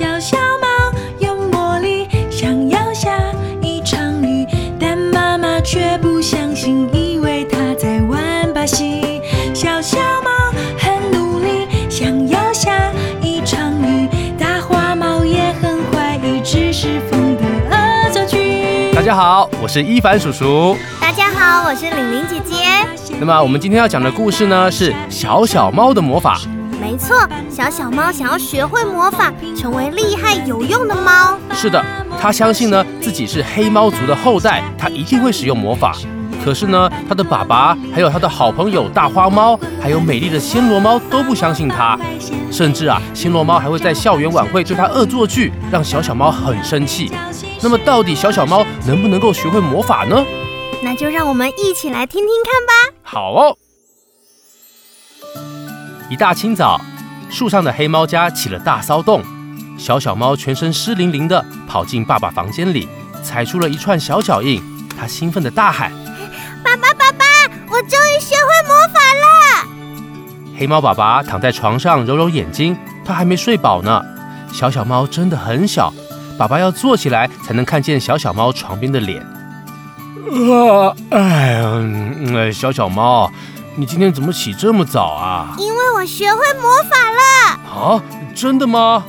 小小猫有魔力，想要下一场雨，但妈妈却不相信，以为它在玩把戏。小小猫很努力，想要下一场雨，大花猫也很怀疑，只是风的恶作剧。大家好，我是一凡叔叔。大家好，我是玲玲姐姐。那么我们今天要讲的故事呢，是小小猫的魔法。没错，小小猫想要学会魔法，成为厉害有用的猫。是的，它相信呢自己是黑猫族的后代，它一定会使用魔法。可是呢，它的爸爸还有他的好朋友大花猫，还有美丽的暹罗猫都不相信它，甚至啊，暹罗猫还会在校园晚会对它恶作剧，让小小猫很生气。那么到底小小猫能不能够学会魔法呢？那就让我们一起来听听看吧。好哦。一大清早，树上的黑猫家起了大骚动，小小猫全身湿淋淋的跑进爸爸房间里，踩出了一串小脚印。它兴奋的大喊：“爸爸，爸爸，我终于学会魔法了！”黑猫爸爸躺在床上揉揉眼睛，他还没睡饱呢。小小猫真的很小，爸爸要坐起来才能看见小小猫床边的脸。啊，哎呀，小小猫，你今天怎么起这么早啊？因为我学会魔法了。啊，真的吗？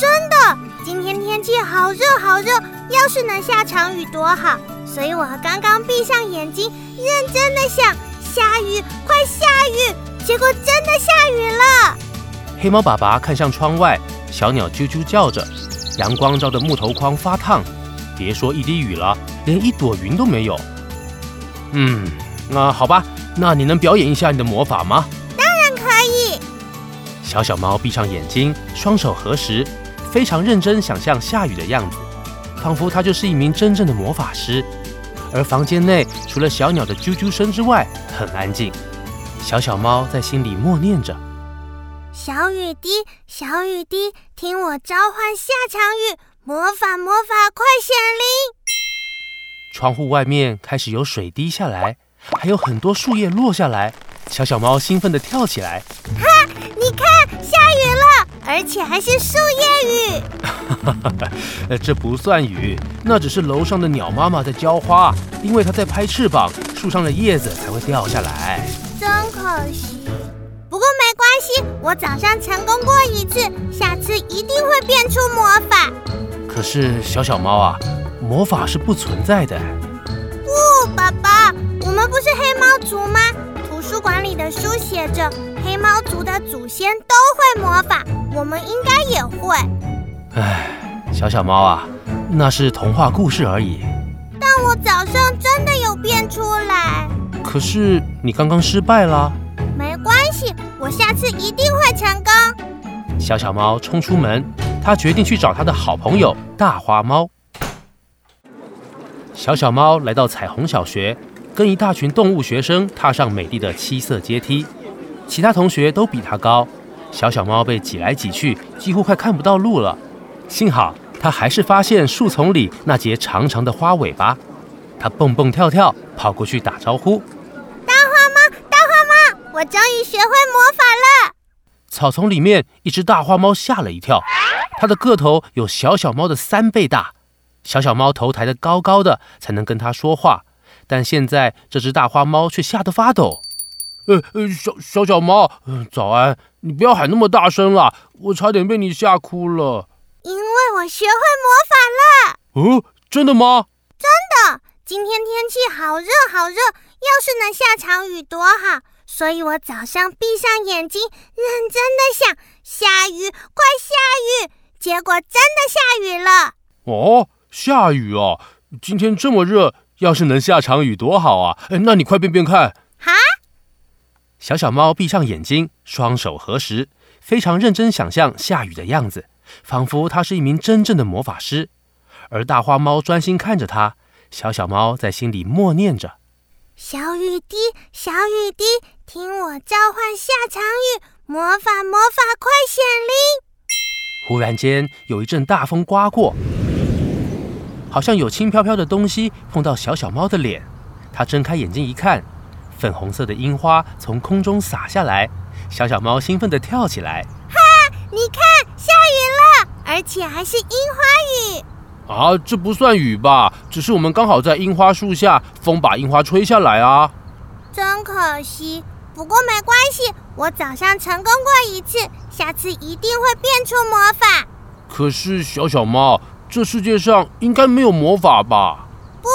真的，今天天气好热好热，要是能下场雨多好。所以我刚刚闭上眼睛，认真的想，下雨，快下雨！结果真的下雨了。黑猫爸爸看向窗外，小鸟啾啾叫着，阳光照得木头框发烫。别说一滴雨了，连一朵云都没有。嗯，那好吧，那你能表演一下你的魔法吗？当然可以。小小猫闭上眼睛，双手合十，非常认真想象下雨的样子，仿佛它就是一名真正的魔法师。而房间内除了小鸟的啾啾声之外，很安静。小小猫在心里默念着：“小雨滴，小雨滴，听我召唤下场雨，魔法魔法快显灵！”窗户外面开始有水滴下来，还有很多树叶落下来。小小猫兴奋地跳起来：“哈，你看，下雨了，而且还是树叶雨！”哈哈，这不算雨，那只是楼上的鸟妈妈在浇花，因为它在拍翅膀，树上的叶子才会掉下来。真可惜，不过没关系，我早上成功过一次，下次一定会变出魔法。可是小小猫啊，魔法是不存在的。不，爸爸，我们不是黑猫族吗？图书馆里的书写着，黑猫族的祖先都会魔法，我们应该也会。唉，小小猫啊，那是童话故事而已。但我早上真的有变出来。可是你刚刚失败了。没关系，我下次一定会成功。小小猫冲出门，它决定去找它的好朋友大花猫。小小猫来到彩虹小学，跟一大群动物学生踏上美丽的七色阶梯。其他同学都比他高，小小猫被挤来挤去，几乎快看不到路了。幸好，它还是发现树丛里那节长长的花尾巴，它蹦蹦跳跳跑过去打招呼：“大花猫，大花猫，我终于学会魔法了！”草丛里面，一只大花猫吓了一跳，它的个头有小小猫的三倍大，小小猫头抬得高高的，才能跟它说话。但现在，这只大花猫却吓得发抖。呃呃，小小小猫，早安！你不要喊那么大声了，我差点被你吓哭了。因为我学会魔法了。哦，真的吗？真的。今天天气好热好热，要是能下场雨多好。所以我早上闭上眼睛，认真的想下雨，快下雨。结果真的下雨了。哦，下雨啊！今天这么热，要是能下场雨多好啊！哎，那你快变变看。哈。小小猫闭上眼睛，双手合十，非常认真想象下雨的样子。仿佛它是一名真正的魔法师，而大花猫专心看着它。小小猫在心里默念着：“小雨滴，小雨滴，听我召唤下场雨，魔法魔法快显灵！”忽然间，有一阵大风刮过，好像有轻飘飘的东西碰到小小猫的脸。它睁开眼睛一看，粉红色的樱花从空中洒下来。小小猫兴奋地跳起来。哈你看，下雨了，而且还是樱花雨。啊，这不算雨吧？只是我们刚好在樱花树下，风把樱花吹下来啊。真可惜，不过没关系，我早上成功过一次，下次一定会变出魔法。可是小小猫，这世界上应该没有魔法吧？不，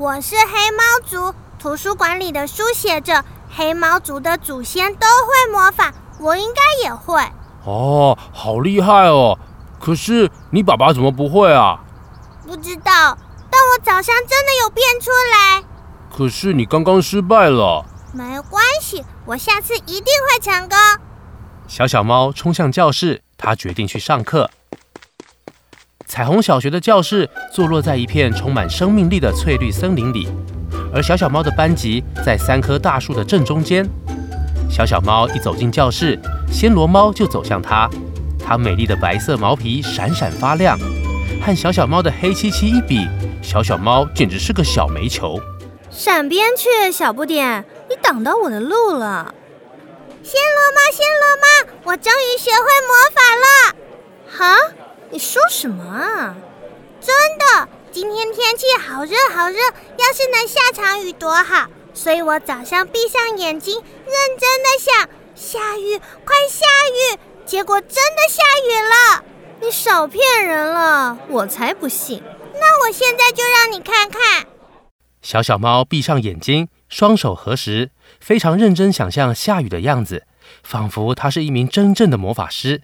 我是黑猫族，图书馆里的书写着黑猫族的祖先都会魔法，我应该也会。哦，好厉害哦！可是你爸爸怎么不会啊？不知道，但我早上真的有变出来。可是你刚刚失败了。没关系，我下次一定会成功。小小猫冲向教室，它决定去上课。彩虹小学的教室坐落在一片充满生命力的翠绿森林里，而小小猫的班级在三棵大树的正中间。小小猫一走进教室，暹罗猫就走向它，它美丽的白色毛皮闪闪发亮，和小小猫的黑漆漆一比，小小猫简直是个小煤球。闪边去，小不点，你挡到我的路了。暹罗猫，暹罗猫，我终于学会魔法了！哈，你说什么啊？真的，今天天气好热好热，要是能下场雨多好。所以我早上闭上眼睛，认真的想，下雨，快下雨！结果真的下雨了。你少骗人了，我才不信。那我现在就让你看看。小小猫闭上眼睛，双手合十，非常认真想象下雨的样子，仿佛它是一名真正的魔法师。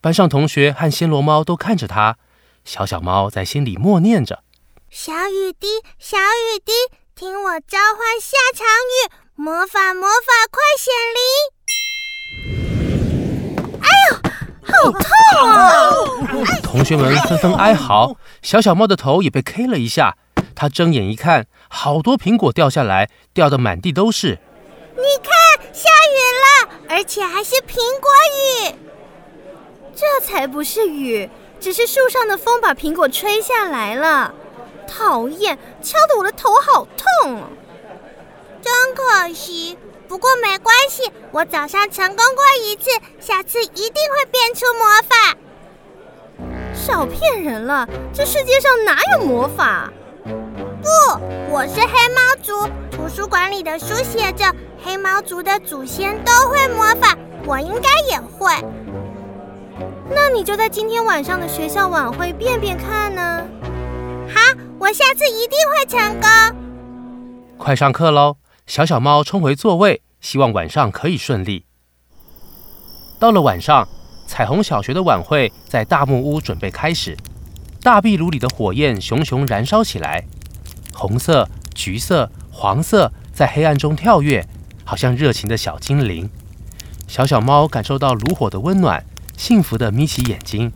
班上同学和暹罗猫都看着它，小小猫在心里默念着：“小雨滴，小雨滴，听我召唤下场雨，魔法魔法快显灵！”哎呦，好痛啊！同学们纷纷哀嚎，小小猫的头也被 K 了一下。他睁眼一看，好多苹果掉下来，掉得满地都是。你看，下雨了，而且还是苹果雨。这才不是雨，只是树上的风把苹果吹下来了。讨厌，敲得我的头好痛。真可惜，不过没关系，我早上成功过一次，下次一定会变出魔法。少骗人了，这世界上哪有魔法？不，我是黑猫族。图书馆里的书写着，黑猫族的祖先都会魔法，我应该也会。那你就在今天晚上的学校晚会变变看呢。好，我下次一定会成功。快上课喽！小小猫冲回座位，希望晚上可以顺利。到了晚上，彩虹小学的晚会在大木屋准备开始。大壁炉里的火焰熊熊燃烧起来，红色、橘色、黄色在黑暗中跳跃，好像热情的小精灵。小小猫感受到炉火的温暖，幸福地眯起眼睛。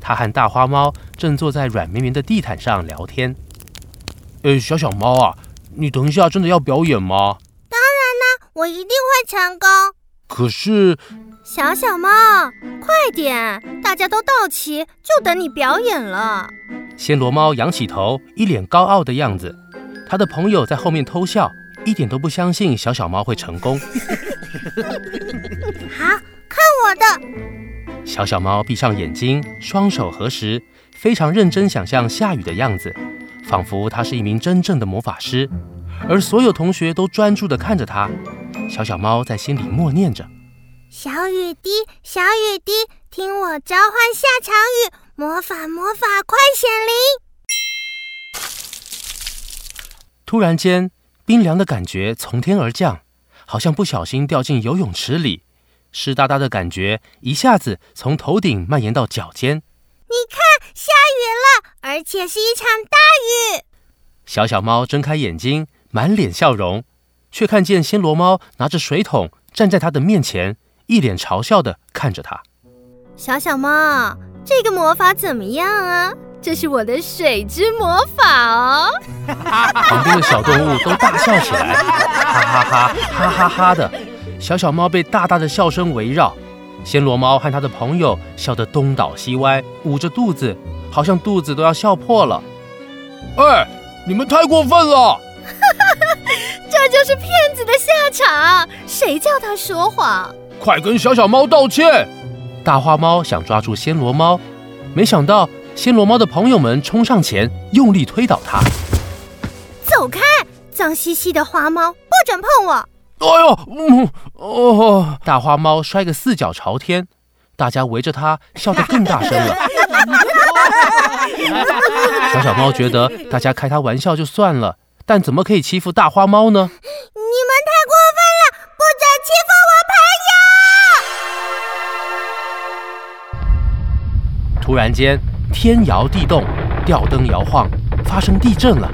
他和大花猫正坐在软绵绵的地毯上聊天。呃，小小猫啊，你等一下真的要表演吗？当然啦，我一定会成功。可是。小小猫，快点！大家都到齐，就等你表演了。暹罗猫仰起头，一脸高傲的样子。他的朋友在后面偷笑，一点都不相信小小猫会成功。好看我的！小小猫闭上眼睛，双手合十，非常认真想象下雨的样子，仿佛它是一名真正的魔法师。而所有同学都专注地看着它。小小猫在心里默念着。小雨滴，小雨滴，听我召唤下场雨，魔法魔法快显灵！突然间，冰凉的感觉从天而降，好像不小心掉进游泳池里，湿哒哒的感觉一下子从头顶蔓延到脚尖。你看，下雨了，而且是一场大雨！小小猫睁开眼睛，满脸笑容，却看见暹罗猫拿着水桶站在它的面前。一脸嘲笑的看着它，小小猫，这个魔法怎么样啊？这是我的水之魔法哦！旁边的小动物都大笑起来，哈哈哈，哈哈哈的。小小猫被大大的笑声围绕，暹罗猫和它的朋友笑得东倒西歪，捂着肚子，好像肚子都要笑破了。哎，你们太过分了！这就是骗子的下场，谁叫他说谎？快跟小小猫道歉！大花猫想抓住暹罗猫，没想到暹罗猫的朋友们冲上前，用力推倒它。走开，脏兮兮的花猫，不准碰我！哎呦，嗯，哦，大花猫摔个四脚朝天，大家围着它笑得更大声了。小小猫觉得大家开它玩笑就算了，但怎么可以欺负大花猫呢？你们太过分了，不准欺负我朋友！突然间，天摇地动，吊灯摇晃，发生地震了。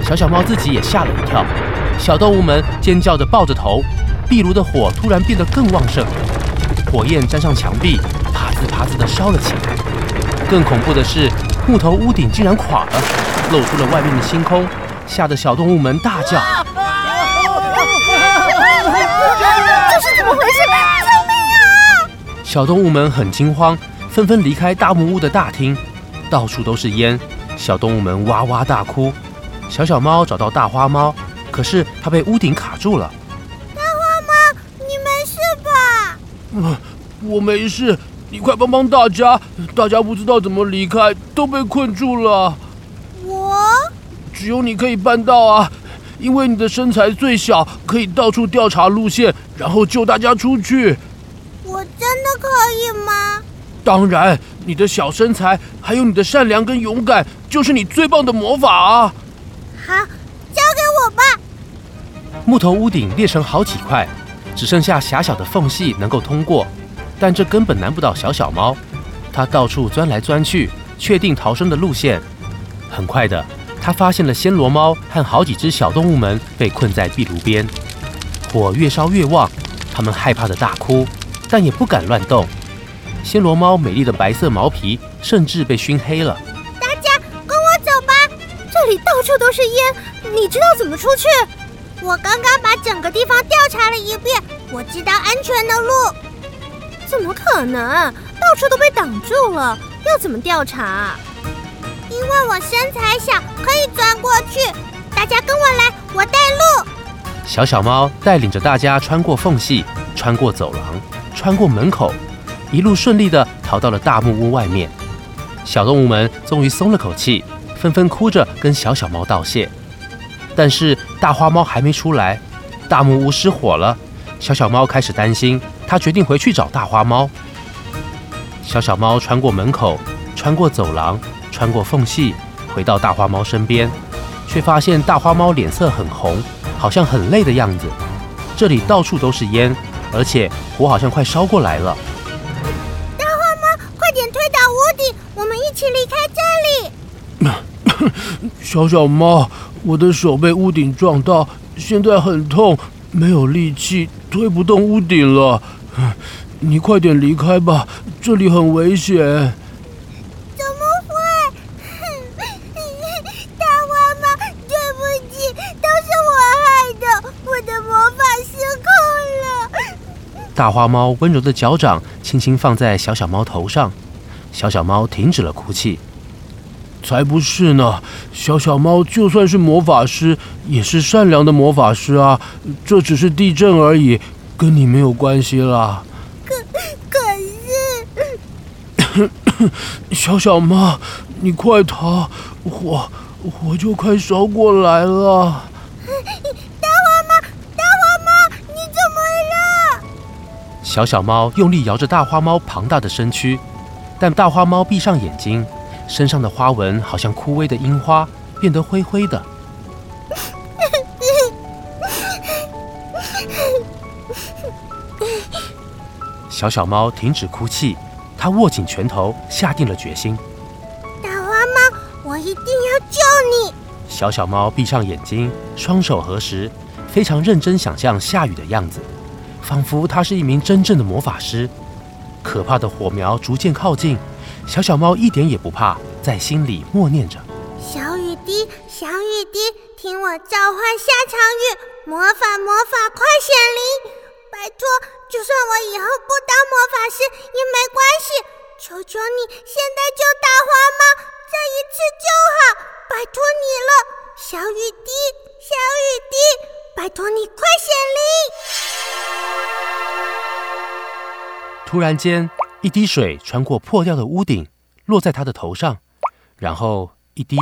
小小猫自己也吓了一跳。小动物们尖叫着抱着头，壁炉的火突然变得更旺盛，火焰沾上墙壁，啪滋啪滋的烧了起来。更恐怖的是，木头屋顶竟然垮了，露出了外面的星空，吓得小动物们大叫：“这是怎么回事？救命啊！”小动物们很惊慌，纷纷离开大木屋的大厅，到处都是烟，小动物们哇哇大哭。小小猫找到大花猫。可是他被屋顶卡住了。大花猫，你没事吧？我我没事，你快帮帮大家！大家不知道怎么离开，都被困住了。我？只有你可以办到啊！因为你的身材最小，可以到处调查路线，然后救大家出去。我真的可以吗？当然，你的小身材，还有你的善良跟勇敢，就是你最棒的魔法啊！好。木头屋顶裂成好几块，只剩下狭小的缝隙能够通过，但这根本难不倒小小猫。它到处钻来钻去，确定逃生的路线。很快的，它发现了暹罗猫和好几只小动物们被困在壁炉边，火越烧越旺，它们害怕的大哭，但也不敢乱动。暹罗猫美丽的白色毛皮甚至被熏黑了。大家跟我走吧，这里到处都是烟，你知道怎么出去？我刚刚把整个地方调查了一遍，我知道安全的路。怎么可能？到处都被挡住了，要怎么调查？因为我身材小，可以钻过去。大家跟我来，我带路。小小猫带领着大家穿过缝隙，穿过走廊，穿过门口，一路顺利的逃到了大木屋外面。小动物们终于松了口气，纷纷哭着跟小小猫道谢。但是大花猫还没出来，大木屋失火了。小小猫开始担心，它决定回去找大花猫。小小猫穿过门口，穿过走廊，穿过缝隙，回到大花猫身边，却发现大花猫脸色很红，好像很累的样子。这里到处都是烟，而且火好像快烧过来了。大花猫，快点推倒屋顶，我们一起离开这里。小小猫。我的手被屋顶撞到，现在很痛，没有力气推不动屋顶了。你快点离开吧，这里很危险。怎么会？大花猫，对不起，都是我害的，我的魔法失控了。大花猫温柔的脚掌轻轻放在小小猫头上，小小猫停止了哭泣。才不是呢！小小猫就算是魔法师，也是善良的魔法师啊。这只是地震而已，跟你没有关系啦。可可是，小小猫，你快逃！火火就快烧过来了。大花猫，大花猫，你怎么了？小小猫用力摇着大花猫庞大的身躯，但大花猫闭上眼睛。身上的花纹好像枯萎的樱花，变得灰灰的。小小猫停止哭泣，它握紧拳头，下定了决心。大花猫，我一定要救你！小小猫闭上眼睛，双手合十，非常认真想象下雨的样子，仿佛它是一名真正的魔法师。可怕的火苗逐渐靠近。小小猫一点也不怕，在心里默念着：“小雨滴，小雨滴，听我召唤下场雨，魔法魔法快显灵！拜托，就算我以后不当魔法师也没关系，求求你现在救大花猫，这一次就好，拜托你了！小雨滴，小雨滴，拜托你快显灵！”突然间。一滴水穿过破掉的屋顶，落在他的头上，然后一滴、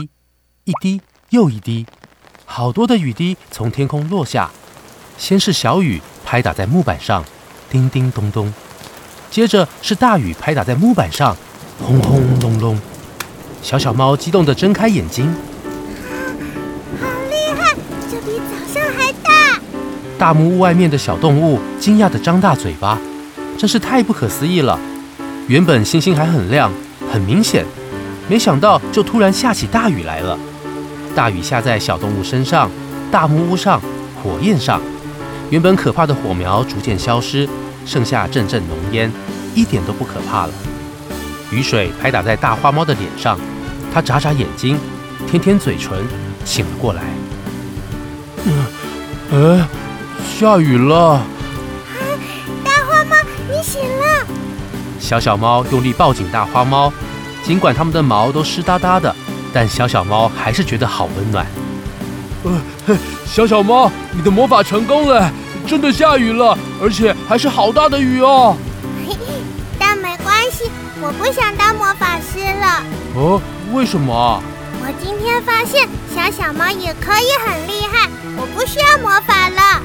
一滴又一滴，好多的雨滴从天空落下。先是小雨拍打在木板上，叮叮咚咚；接着是大雨拍打在木板上，轰轰隆隆。小小猫激动地睁开眼睛，好厉害，这比早上还大！大木屋外面的小动物惊讶地张大嘴巴，真是太不可思议了。原本星星还很亮，很明显，没想到就突然下起大雨来了。大雨下在小动物身上、大木屋上、火焰上。原本可怕的火苗逐渐消失，剩下阵阵浓烟，一点都不可怕了。雨水拍打在大花猫的脸上，它眨眨眼睛，舔舔嘴唇，醒了过来。嗯，哎，下雨了！大花猫，你醒了！小小猫用力抱紧大花猫，尽管它们的毛都湿哒哒的，但小小猫还是觉得好温暖。呃，小小猫，你的魔法成功了，真的下雨了，而且还是好大的雨哦。但没关系，我不想当魔法师了。哦，为什么？我今天发现小小猫也可以很厉害，我不需要魔法了。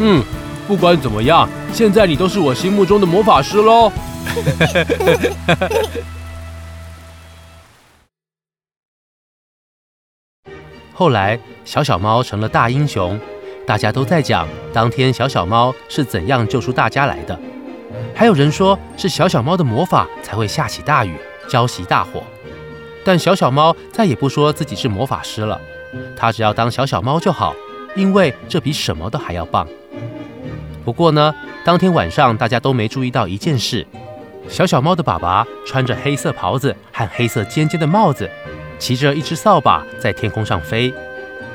嗯，不管怎么样，现在你都是我心目中的魔法师喽。后来，小小猫成了大英雄，大家都在讲当天小小猫是怎样救出大家来的。还有人说是小小猫的魔法才会下起大雨，浇熄大火。但小小猫再也不说自己是魔法师了，它只要当小小猫就好，因为这比什么都还要棒。不过呢，当天晚上大家都没注意到一件事：小小猫的爸爸穿着黑色袍子和黑色尖尖的帽子。骑着一只扫把在天空上飞，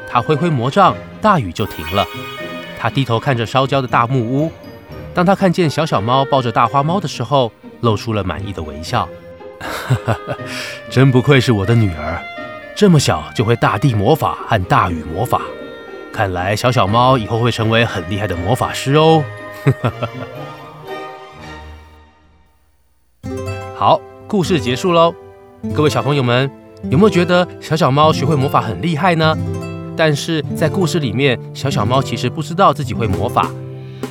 他挥挥魔杖，大雨就停了。他低头看着烧焦的大木屋。当他看见小小猫抱着大花猫的时候，露出了满意的微笑。真不愧是我的女儿，这么小就会大地魔法和大雨魔法。看来小小猫以后会成为很厉害的魔法师哦。好，故事结束喽，各位小朋友们。有没有觉得小小猫学会魔法很厉害呢？但是在故事里面，小小猫其实不知道自己会魔法，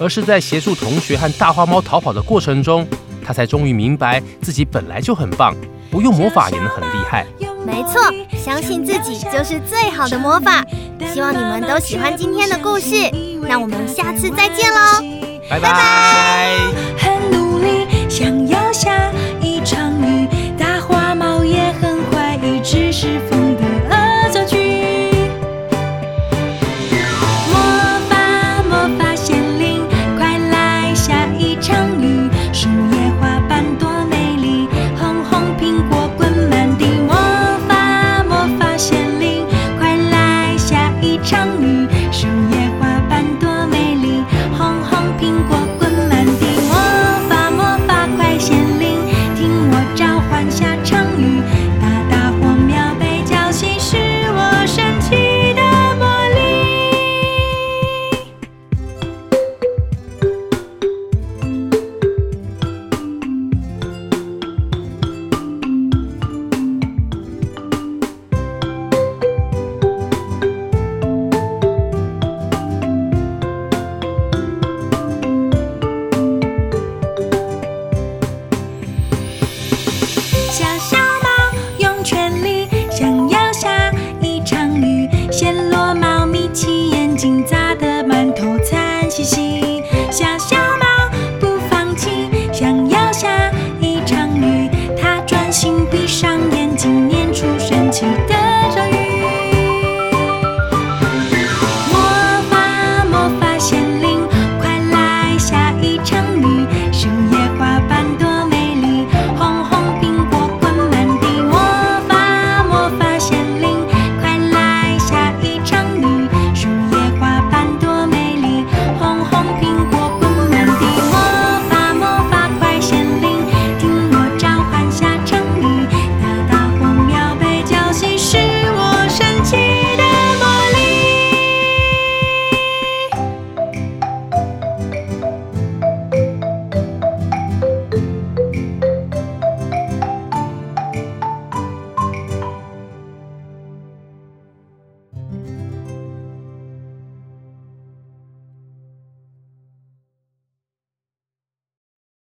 而是在协助同学和大花猫逃跑的过程中，它才终于明白自己本来就很棒，不用魔法也能很厉害。没错，相信自己就是最好的魔法。希望你们都喜欢今天的故事，那我们下次再见喽，拜拜。只是。